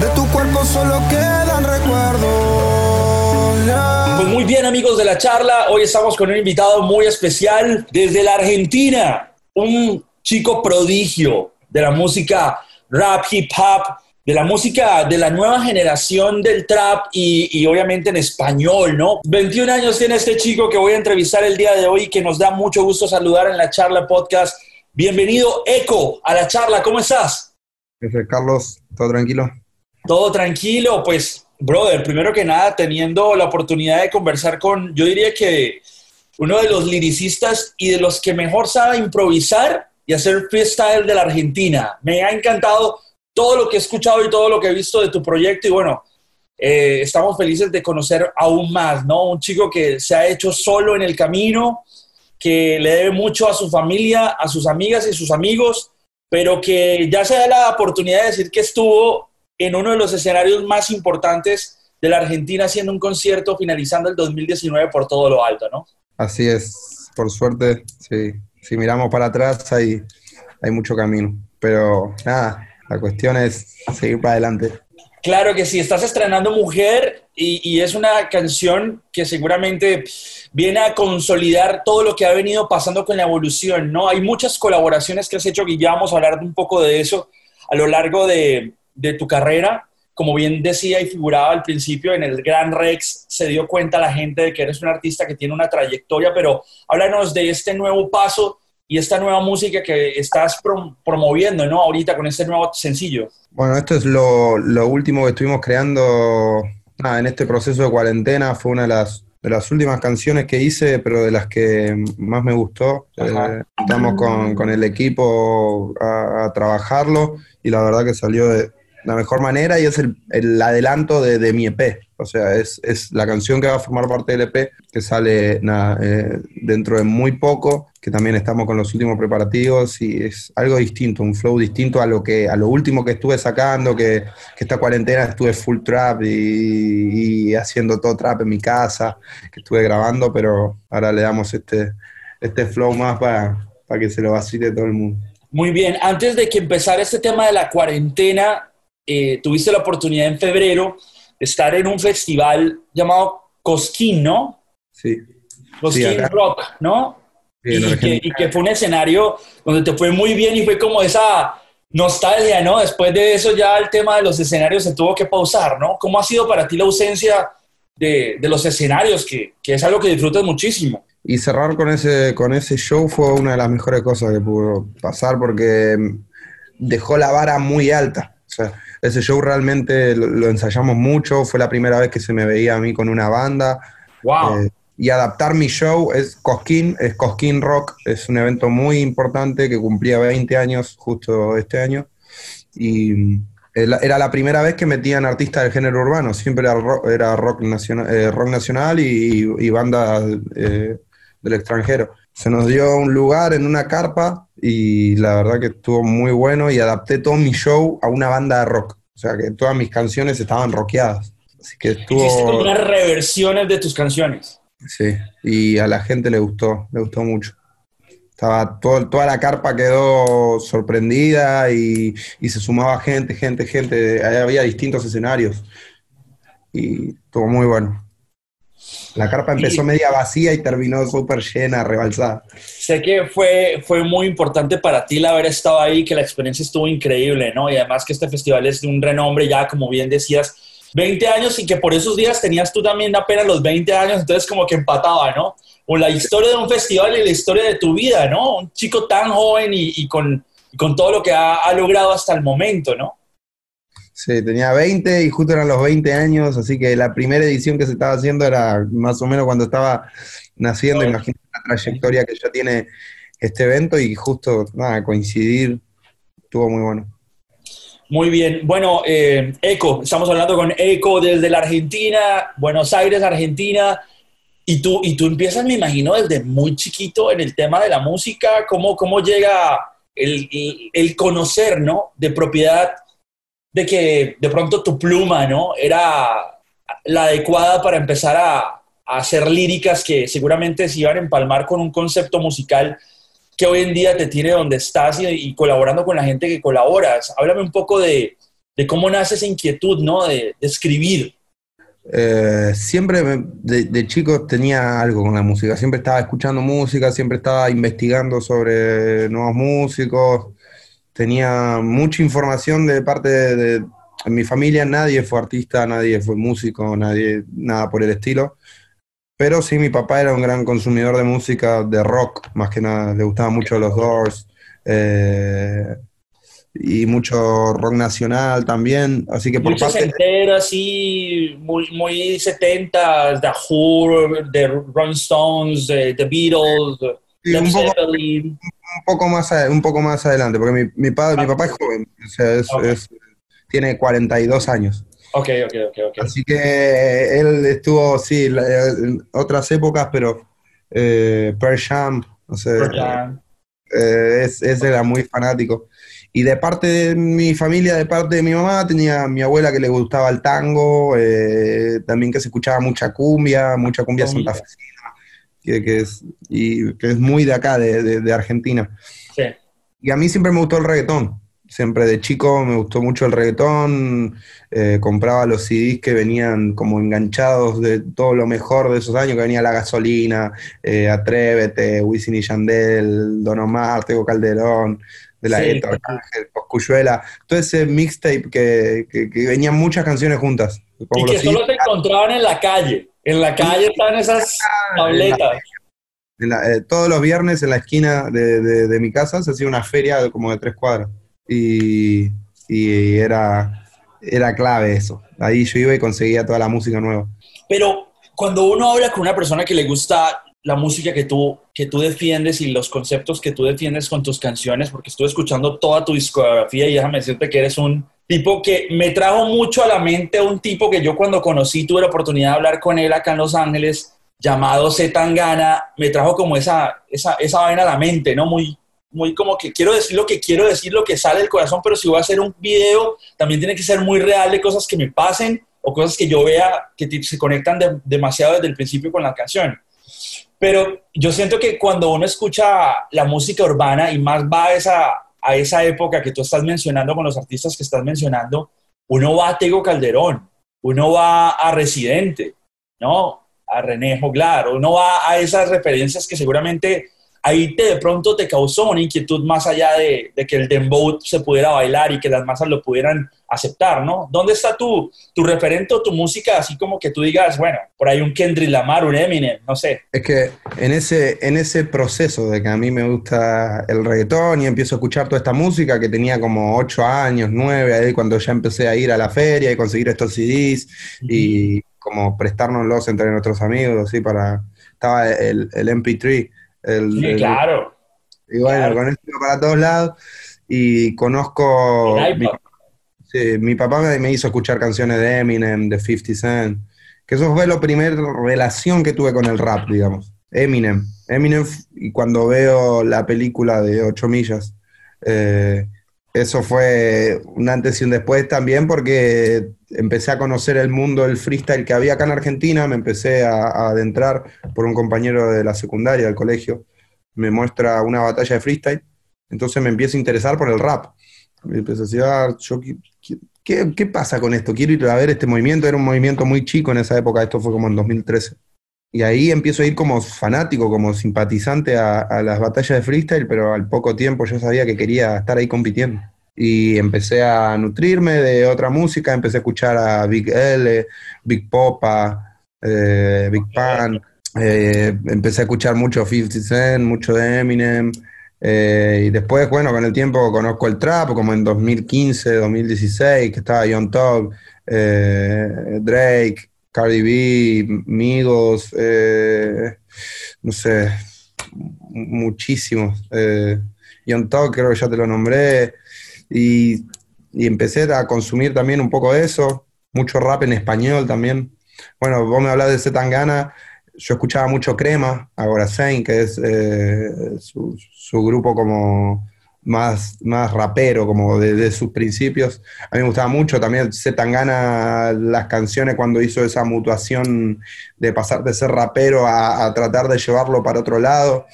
De tu cuerpo solo quedan recuerdos. Pues muy bien amigos de la charla, hoy estamos con un invitado muy especial desde la Argentina, un chico prodigio de la música rap, hip hop, de la música de la nueva generación del trap y, y, obviamente en español, ¿no? 21 años tiene este chico que voy a entrevistar el día de hoy y que nos da mucho gusto saludar en la charla podcast. Bienvenido, Eco, a la charla, ¿cómo estás? Carlos, ¿todo tranquilo? Todo tranquilo, pues, brother, primero que nada, teniendo la oportunidad de conversar con, yo diría que uno de los liricistas y de los que mejor sabe improvisar y hacer freestyle de la Argentina. Me ha encantado todo lo que he escuchado y todo lo que he visto de tu proyecto y bueno, eh, estamos felices de conocer aún más, ¿no? Un chico que se ha hecho solo en el camino, que le debe mucho a su familia, a sus amigas y sus amigos, pero que ya se da la oportunidad de decir que estuvo en uno de los escenarios más importantes de la Argentina haciendo un concierto finalizando el 2019 por todo lo alto, ¿no? Así es, por suerte, sí. Si miramos para atrás hay, hay mucho camino, pero nada, la cuestión es seguir para adelante. Claro que sí, estás estrenando Mujer y, y, es una canción que seguramente viene a consolidar todo lo que ha venido pasando con la evolución, ¿no? Hay muchas colaboraciones que has hecho ya vamos a hablar un poco de eso a lo largo de, de tu carrera. Como bien decía y figuraba al principio, en el Gran Rex se dio cuenta la gente de que eres un artista que tiene una trayectoria, pero háblanos de este nuevo paso y esta nueva música que estás prom promoviendo, ¿no? Ahorita con este nuevo sencillo. Bueno, esto es lo, lo último que estuvimos creando nada, en este proceso de cuarentena. Fue una de las, de las últimas canciones que hice, pero de las que más me gustó. Eh, estamos con, con, el equipo a, a, trabajarlo y la verdad que salió de la mejor manera y es el, el adelanto de, de, mi EP. O sea, es, es, la canción que va a formar parte del EP, que sale eh, dentro de muy poco, que también estamos con los últimos preparativos y es algo distinto, un flow distinto a lo, que, a lo último que estuve sacando, que, que esta cuarentena estuve full trap y, y, haciendo todo trap en mi casa, que estuve grabando, pero ahora le damos este, este flow más para, para que se lo vacile todo el mundo. Muy bien, antes de que empezara este tema de la cuarentena, eh, tuviste la oportunidad en febrero de estar en un festival llamado Cosquín, ¿no? Sí. Cosquín sí, Rock, ¿no? Sí, y, que, y, que, fue un escenario donde te fue muy bien y fue como esa nostalgia, ¿no? Después de eso ya el tema de los escenarios se tuvo que pausar, ¿no? ¿Cómo ha sido para ti la ausencia de, de los escenarios, que, que, es algo que disfrutas muchísimo? Y cerrar con ese, con ese show fue una de las mejores cosas que pudo pasar porque dejó la vara muy alta. O sea, ese show realmente lo, lo, ensayamos mucho, fue la primera vez que se me veía a mí con una banda. Wow. Eh, y adaptar mi show es Cosquín, es Cosquín Rock, es un evento muy importante que cumplía 20 años justo este año. Y era la primera vez que metían artistas del género urbano, siempre era rock, era rock, nacional, eh, rock nacional y, y bandas eh, del extranjero. Se nos dio un lugar en una carpa y la verdad que estuvo muy bueno y adapté todo mi show a una banda de rock. O sea que todas mis canciones estaban rockeadas. Así que estuvo... Hiciste unas reversiones de tus canciones. Sí, y a la gente le gustó, le gustó mucho. Estaba todo, toda la carpa quedó sorprendida y, y, se sumaba gente, gente, gente. Ahí había distintos escenarios y estuvo muy bueno. La carpa empezó media vacía y terminó súper llena, rebalsada. Sé que fue, fue muy importante para ti el haber estado ahí, que la experiencia estuvo increíble, ¿no? Y además que este festival es de un renombre ya, como bien decías, 20 años y que por esos días tenías tú también apenas los 20 años, entonces como que empataba, ¿no? O la historia de un festival y la historia de tu vida, ¿no? Un chico tan joven y, y con, y con todo lo que ha, ha logrado hasta el momento, ¿no? Sí, tenía 20 y justo eran los 20 años, así que la primera edición que se estaba haciendo era más o menos cuando estaba naciendo, oh. imagínate la trayectoria que ya tiene este evento y justo, nada, coincidir, estuvo muy bueno. Muy bien, bueno, eh, Eco, estamos hablando con Eco desde la Argentina, Buenos Aires, Argentina, y tú, y tú empiezas, me imagino, desde muy chiquito en el tema de la música, ¿cómo, cómo llega el, el, el conocer, ¿no? De propiedad de que de pronto tu pluma, ¿no? Era la adecuada para empezar a, hacer líricas que seguramente se iban a empalmar con un concepto musical que hoy en día te tiene donde estás y, colaborando con la gente que colaboras. Háblame un poco de, de cómo nace esa inquietud, ¿no? De, escribir. Eh, siempre de, chico tenía algo con la música, siempre estaba escuchando música, siempre estaba investigando sobre nuevos músicos, tenía mucha información de parte de, mi familia nadie fue artista, nadie fue músico, nadie, nada por el estilo. Pero sí, mi papá era un gran consumidor de música, de rock, más que nada. Le gustaban mucho los Doors eh, y mucho rock nacional también. Así que por mucho parte. así, muy, muy 70, The Who, The Rolling Stones, The, Beatles, un, poco, un, poco, más, un poco más adelante, porque mi, mi, padre, mi papá es joven, o sea, es, tiene 42 años. Ok, ok, ok. Así que él estuvo, sí, en otras épocas, pero eh, Pearl Jam, no sé, eh, ese era muy fanático. Y de parte de mi familia, de parte de mi mamá, tenía mi abuela que le gustaba el tango, eh, también que se escuchaba mucha cumbia, mucha cumbia santafesina, que, que, es, y que es muy de acá, de, de Argentina. Sí. Y a mí siempre me gustó el reggaetón siempre de chico me gustó mucho el reggaetón, eh, compraba los CDs que venían como enganchados de todo lo mejor de esos años, que venía La Gasolina, eh, Atrévete, Wisin y Yandel, Don Omar, Tego Calderón, de la sí, Coscuyuela, todo ese mixtape que, que, venían muchas canciones juntas. y que solo se encontraban en la calle, en la calle están esas tabletas. Eh, todos los viernes en la esquina de, de mi casa se hacía una feria como de tres cuadras y, era, era clave eso. Ahí yo iba y conseguía toda la música nueva. Pero cuando uno habla con una persona que le gusta la música que tú, que tú defiendes y los conceptos que tú defiendes con tus canciones, porque estuve escuchando toda tu discografía y déjame decirte que eres un tipo que me trajo mucho a la mente un tipo que yo cuando conocí tuve la oportunidad de hablar con él acá en Los Ángeles, llamado Zetangana, me trajo como esa, esa, esa vaina a la mente, ¿no? Muy, muy como que quiero decir lo que quiero decir, lo que sale del corazón, pero si voy a hacer un video, también tiene que ser muy real de cosas que me pasen o cosas que yo vea que se conectan demasiado desde el principio con la canción. Pero yo siento que cuando uno escucha la música urbana y más va a esa, a esa época que tú estás mencionando con los artistas que estás mencionando, uno va a Tego Calderón, uno va a Residente, ¿no? A René Joglar, uno va a esas referencias que seguramente ahí te, de pronto te causó una inquietud más allá de, que el dembow se pudiera bailar y que las masas lo pudieran aceptar, ¿no? ¿Dónde está tu, tu referente o tu música así como que tú digas, bueno, por ahí un Kendrick Lamar, un Eminem, no sé? Es que en ese, en ese proceso de que a mí me gusta el reggaetón y empiezo a escuchar toda esta música que tenía como ocho años, nueve, ahí cuando ya empecé a ir a la feria y conseguir estos CDs y como prestárnoslos entre nuestros amigos, así para... Estaba el, el MP3 sí, claro. Y bueno, con esto para todos lados. Y conozco. Mi, sí, mi, papá me hizo escuchar canciones de Eminem, de 50 Cent. Que eso fue la primera relación que tuve con el rap, digamos. Eminem. Eminem, y cuando veo la película de 8 millas, eh, eso fue un antes y un después también porque empecé a conocer el mundo del freestyle que había acá en Argentina, me empecé a, adentrar por un compañero de la secundaria, del colegio, me muestra una batalla de freestyle, entonces me empiezo a interesar por el rap. Me empecé a decir, ah, ¿qué, ¿qué, pasa con esto? Quiero ir a ver este movimiento, era un movimiento muy chico en esa época, esto fue como en 2013. Y ahí empiezo a ir como fanático, como simpatizante a, las batallas de freestyle, pero al poco tiempo yo sabía que quería estar ahí compitiendo. Y empecé a nutrirme de otra música, empecé a escuchar a Big L, Big Popa, eh, Big Pan, eh, empecé a escuchar mucho 50 Cent, mucho de Eminem, eh, y después, bueno, con el tiempo conozco el trap, como en 2015, 2016, que estaba Young Thug, Drake, Cardi B, Migos, eh, no sé, muchísimos. Eh, Young Talk, creo que ya te lo nombré. Y, empecé a consumir también un poco de eso, mucho rap en español también. Bueno, vos me hablas de Zetangana, yo escuchaba mucho Crema, ahora Saint, que es eh, su, grupo como más, más rapero, como de, sus principios. A mí me gustaba mucho también Zetangana, las canciones cuando hizo esa mutuación de pasar de ser rapero a, tratar de llevarlo para otro lado.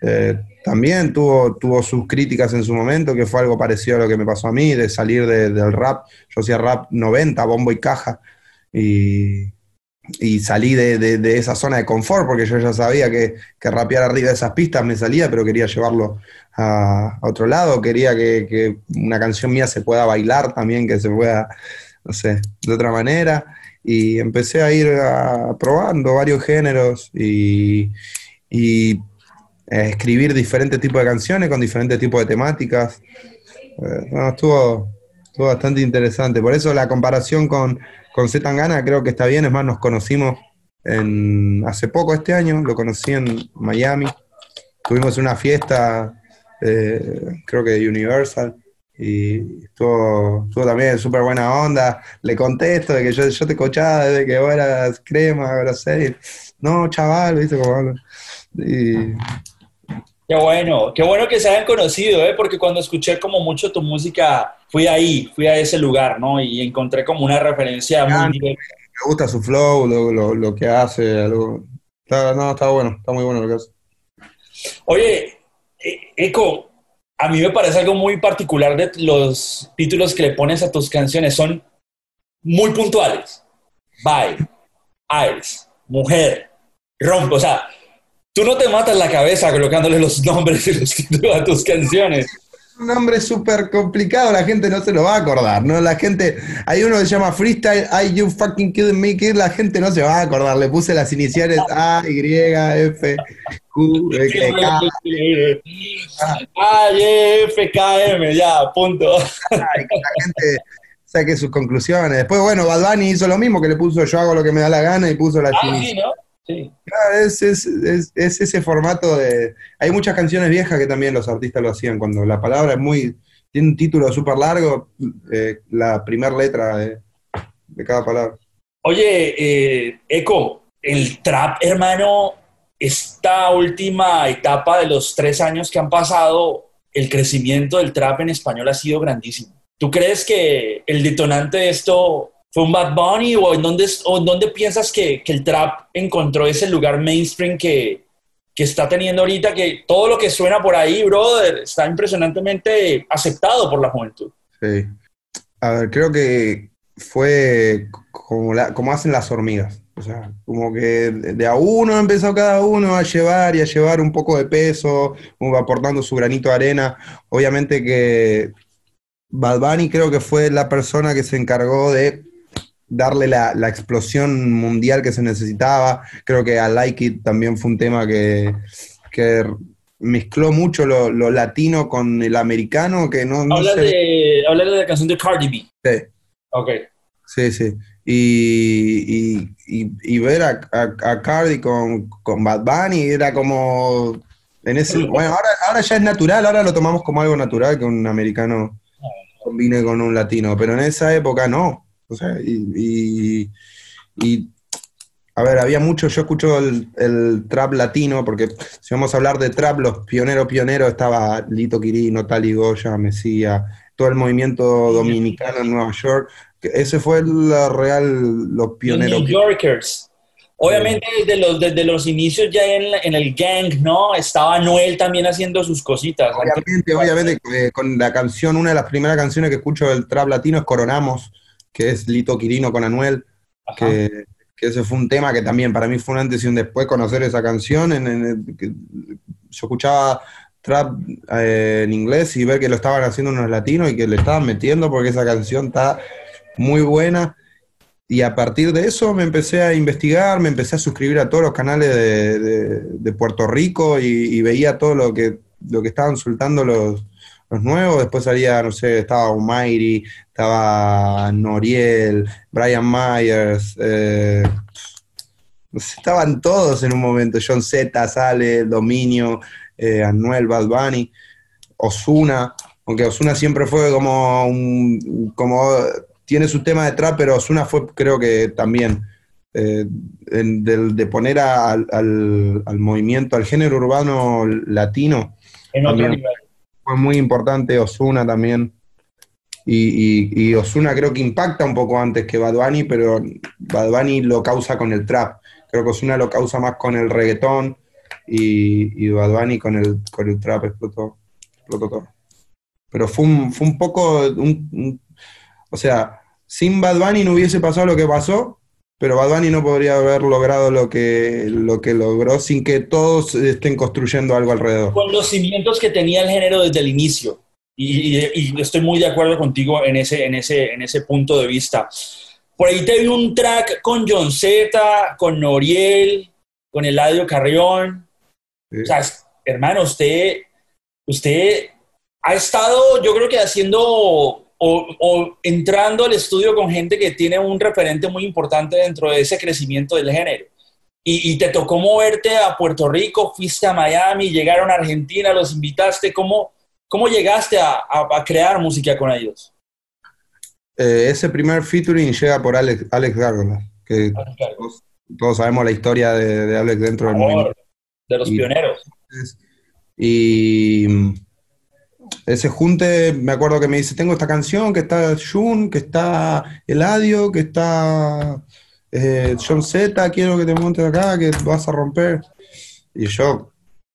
eh, también tuvo, tuvo sus críticas en su momento, que fue algo parecido a lo que me pasó a mí, de salir del rap. Yo hacía rap 90, bombo y caja, y, salí de, esa zona de confort, porque yo ya sabía que, que, rapear arriba de esas pistas me salía, pero quería llevarlo a, otro lado, quería que, que, una canción mía se pueda bailar también, que se pueda, no sé, de otra manera. Y empecé a ir probando varios géneros y, y eh, escribir diferentes tipos de canciones con diferentes tipos de temáticas. Eh, estuvo, bastante interesante. Por eso la comparación con, con Zetangana creo que está bien. Es más, nos conocimos en, hace poco este año, lo conocí en Miami. Tuvimos una fiesta, eh, creo que de Universal, y estuvo, estuvo también súper buena onda. Le contesto de que yo, yo te escuchaba desde que vos eras crema, grosero. No, chaval, ¿viste? Como, y Qué bueno, qué bueno que se hayan conocido, ¿eh? porque cuando escuché como mucho tu música, fui ahí, fui a ese lugar, ¿no? Y encontré como una referencia muy... Me gusta su flow, lo, lo, que hace, Está, no, está bueno, está muy bueno lo que hace. Oye, e, Eco, a mí me parece algo muy particular de los títulos que le pones a tus canciones, son muy puntuales. Bye, Iris, Mujer, Rompo, o sea Tú no te matas la cabeza colocándole los nombres y los títulos a tus canciones. Un nombre súper complicado, la gente no se lo va a acordar, ¿no? La gente, hay uno que se llama Freestyle, I You Fucking Kidding Me, que la gente no se va a acordar. Le puse las iniciales A, Y, F, Q, K. A, Y, F, K, M, ya, punto. la gente saque sus conclusiones. Después, bueno, Bad Bunny hizo lo mismo, que le puso yo hago lo que me da la gana y puso las ah, Sí, ¿no? Sí. es, ese formato de... Hay muchas canciones viejas que también los artistas lo hacían, cuando la palabra es muy... Tiene un título súper largo, eh, la primera letra de, cada palabra. Oye, eh, Eco, el trap, hermano, esta última etapa de los tres años que han pasado, el crecimiento del trap en español ha sido grandísimo. ¿Tú crees que el detonante de esto ¿Fue un Bad Bunny o en dónde, o dónde piensas que, el trap encontró ese lugar mainstream que, está teniendo ahorita? Que todo lo que suena por ahí, brother, está impresionantemente aceptado por la juventud. Sí. A ver, creo que fue como, como hacen las hormigas. O sea, como que de a uno empezó cada uno a llevar y a llevar un poco de peso, aportando su granito de arena. Obviamente que Bad Bunny creo que fue la persona que se encargó de darle la, explosión mundial que se necesitaba. Creo que a Like It también fue un tema que, mezcló mucho lo, latino con el americano, que no... habla, de, de la canción de Cardi B. Sí. Ok. Sí, sí. Y, ver a, Cardi con, con, Bad Bunny era como... En ese, bueno, ahora, ahora ya es natural, ahora lo tomamos como algo natural que un americano ah. combine con un latino, pero en esa época no. O sea, y, a ver, había mucho, yo escucho el, trap latino, porque si vamos a hablar de trap, los pioneros pioneros estaba Lito Quirino, Tali Goya, Mesía, todo el movimiento dominicano en Nueva York. Ese fue el real, los pioneros. New Yorkers. Obviamente desde los, desde los inicios ya en, el gang, ¿no? Estaba Noel también haciendo sus cositas. Obviamente, obviamente, eh, con la canción, una de las primeras canciones que escucho del trap latino es Coronamos, que es Lito Quirino con Anuel, que, ese fue un tema que también para mí fue un antes y un después conocer esa canción. En, yo escuchaba trap eh, en inglés y ver que lo estaban haciendo unos latinos y que le estaban metiendo porque esa canción está muy buena. Y a partir de eso me empecé a investigar, me empecé a suscribir a todos los canales de, Puerto Rico y, y, veía todo lo que, lo que estaban soltando los, los nuevos, después salía, no sé, estaba Almighty, estaba Noriel, Brian Myers, eh, estaban todos en un momento, John Z sale, Dominio, eh, Anuel, Bad Bunny, Osuna, aunque Osuna siempre fue como un, como tiene su tema de trap, pero Osuna fue creo que también eh, de, poner al, movimiento, al género urbano latino. En otro nivel fue muy importante Osuna también. Y, Osuna creo que impacta un poco antes que Bad Bunny, pero Bad Bunny lo causa con el trap. Creo que Osuna lo causa más con el reggaetón y, y Bad Bunny con el, con el trap explotó, explotó todo. Pero fue un, fue un poco, un- un- o sea, sin Bad Bunny no hubiese pasado lo que pasó, pero Bad Bunny no podría haber logrado lo que, lo que logró sin que todos estén construyendo algo alrededor. Con los cimientos que tenía el género desde el inicio. Y, y- y estoy muy de acuerdo contigo en ese, en, ese, en ese punto de vista. Por ahí te vi un track con John Z, con Noriel, con Eladio Carrión. Sí. O sea, hermano, usted, usted ha estado, yo creo que haciendo o, o entrando al estudio con gente que tiene un referente muy importante dentro de ese crecimiento del género. Y, y te tocó moverte a Puerto Rico, fuiste a Miami, llegaron a Argentina, los invitaste. ¿Cómo, cómo llegaste a, a- a crear música con ellos? Eh, ese primer featuring llega por Alex, Alex Gárgola, que todos, todos sabemos la historia de, de Alex dentro del movimiento. de los Y- pioneros. Y ese junte, me acuerdo que me dice, tengo esta canción, que está Jun, que está Eladio, que está eh, John Z, quiero que te montes acá, que vas a romper. Y yo,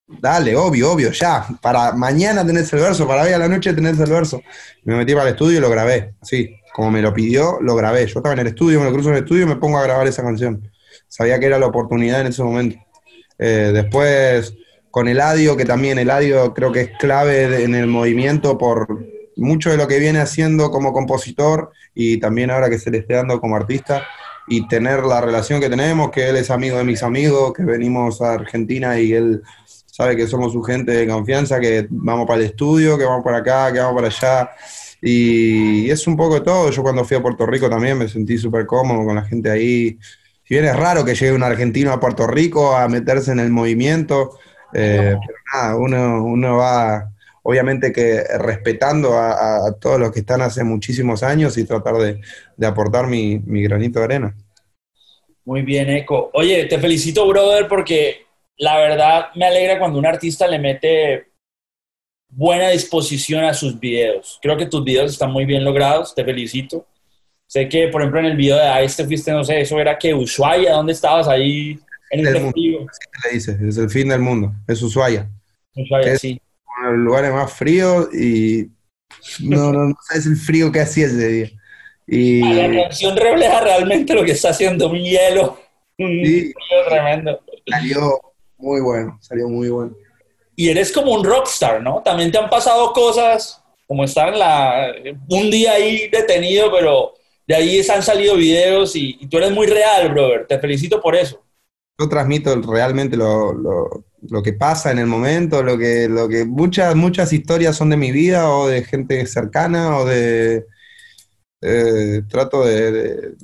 dale, obvio, obvio, ya, para mañana tenés el verso, para hoy a la noche tenés el verso. Me metí para el estudio y lo grabé, así, como me lo pidió, lo grabé. Yo estaba en el estudio, me lo cruzo en el estudio y me pongo a grabar esa canción. Sabía que era la oportunidad en ese momento. Eh, después con Eladio, que también Eladio creo que es clave en el movimiento por mucho de lo que viene haciendo como compositor y también ahora que se le esté dando como artista y tener la relación que tenemos, que él es amigo de mis amigos, que venimos a Argentina y él sabe que somos su gente de confianza, que vamos para el estudio, que vamos para acá, que vamos para allá. Y es un poco todo. Yo cuando fui a Puerto Rico también me sentí súper cómodo con la gente ahí. Si bien es raro que llegue un argentino a Puerto Rico a meterse en el movimiento, eh, pero nada, uno, uno va, obviamente que respetando a, a- a todos los que están hace muchísimos años y tratar de, de aportar mi, mi granito de arena. Muy bien, Eco. Oye, te felicito, brother, porque la verdad me alegra cuando un artista le mete buena disposición a sus videos. Creo que tus videos están muy bien logrados, te felicito. Sé que, por ejemplo, en el video de Ice te fuiste, no sé, eso era que Ushuaia, ¿dónde estabas ahí en Del el mundo. le dices? Es el fin del mundo, es Ushuaia. Ushuaia, ¿Qué? sí. Uno de los lugares más fríos y no, no, no sabes el frío que hacía ese día. Y Ah, La canción refleja realmente lo que está haciendo un hielo. Un Sí. frío tremendo. salió muy bueno, salió muy bueno. y eres como un rockstar, ¿no? También te han pasado cosas, como estar en la, un día ahí detenido, pero de ahí se han salido videos y, y tú eres muy real, brother. Te felicito por eso. Yo transmito realmente lo, lo- lo que pasa en el momento, lo que, lo que muchas, muchas historias son de mi vida o de gente cercana o de eh, trato de,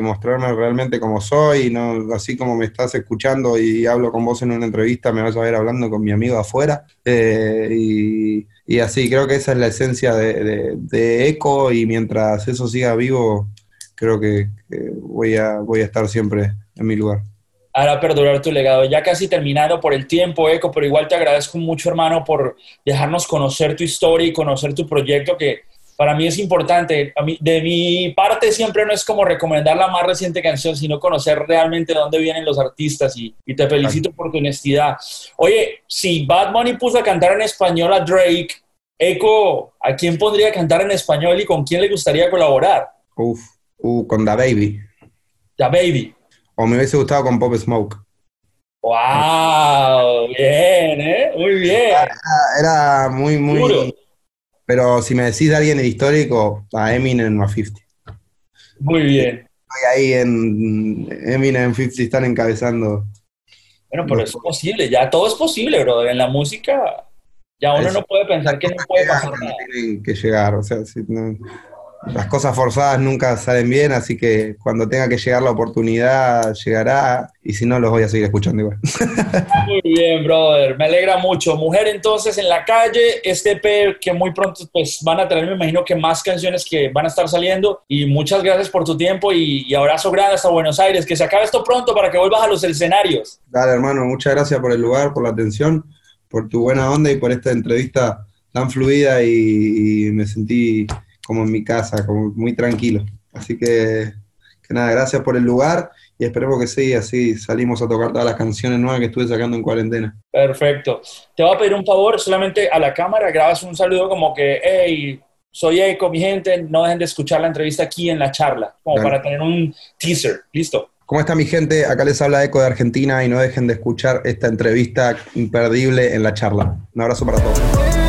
mostrarme realmente como soy, no así como me estás escuchando y hablo con vos en una entrevista, me vas a ver hablando con mi amigo afuera. Eh, y, y así, creo que esa es la esencia de, de- de Eco y mientras eso siga vivo, creo que, que voy, a, voy a estar siempre en mi lugar. Ahora perdurar tu legado. Ya casi terminando por el tiempo, Eco, pero igual te agradezco mucho, hermano, por dejarnos conocer tu historia y conocer tu proyecto, que para mí es importante. A mí, de mi parte siempre no es como recomendar la más reciente canción, sino conocer realmente de dónde vienen los artistas y, y te felicito por tu honestidad. Oye, si Bad Bunny puso a cantar en español a Drake, Eco, ¿a quién pondría a cantar en español y con quién le gustaría colaborar? Uf, uh, con Da Baby. Ya, baby. O me hubiese gustado con Pop Smoke. ¡Wow! Bien, ¿eh? Muy bien. Era, era muy, muy. Pero si me decís de alguien histórico, a Eminem o a 50. Muy bien. Estoy ahí en Eminem 50 están encabezando. Bueno, pero es posible, ya todo es posible, brother. En la música, ya uno Eso. no puede pensar que no puede pasar nada. tienen que llegar. O sea, si no- las cosas forzadas nunca salen bien, así que cuando tenga que llegar la oportunidad, llegará. Y si no, los voy a seguir escuchando igual. Muy bien, brother. Me alegra mucho. Mujer, entonces, en la calle, este EP que muy pronto pues van a tener, me imagino que más canciones que van a estar saliendo. Y muchas gracias por tu tiempo y, y abrazo grande hasta Buenos Aires. Que se acabe esto pronto para que vuelvas a los escenarios. Dale, hermano, muchas gracias por el lugar, por la atención, por tu buena onda y por esta entrevista tan fluida y, y me sentí como en mi casa, como muy tranquilo. Así que, que nada, gracias por el lugar y esperemos que sí, así salimos a tocar todas las canciones nuevas que estuve sacando en cuarentena. Perfecto. Te voy a pedir un favor, solamente a la cámara grabas un saludo como que, hey, soy Eco, mi gente, no dejen de escuchar la entrevista aquí en la charla, como para tener un teaser. Listo. ¿Cómo está mi gente? Acá les habla Eco de Argentina y no dejen de escuchar esta entrevista imperdible en la charla. Un abrazo para todos.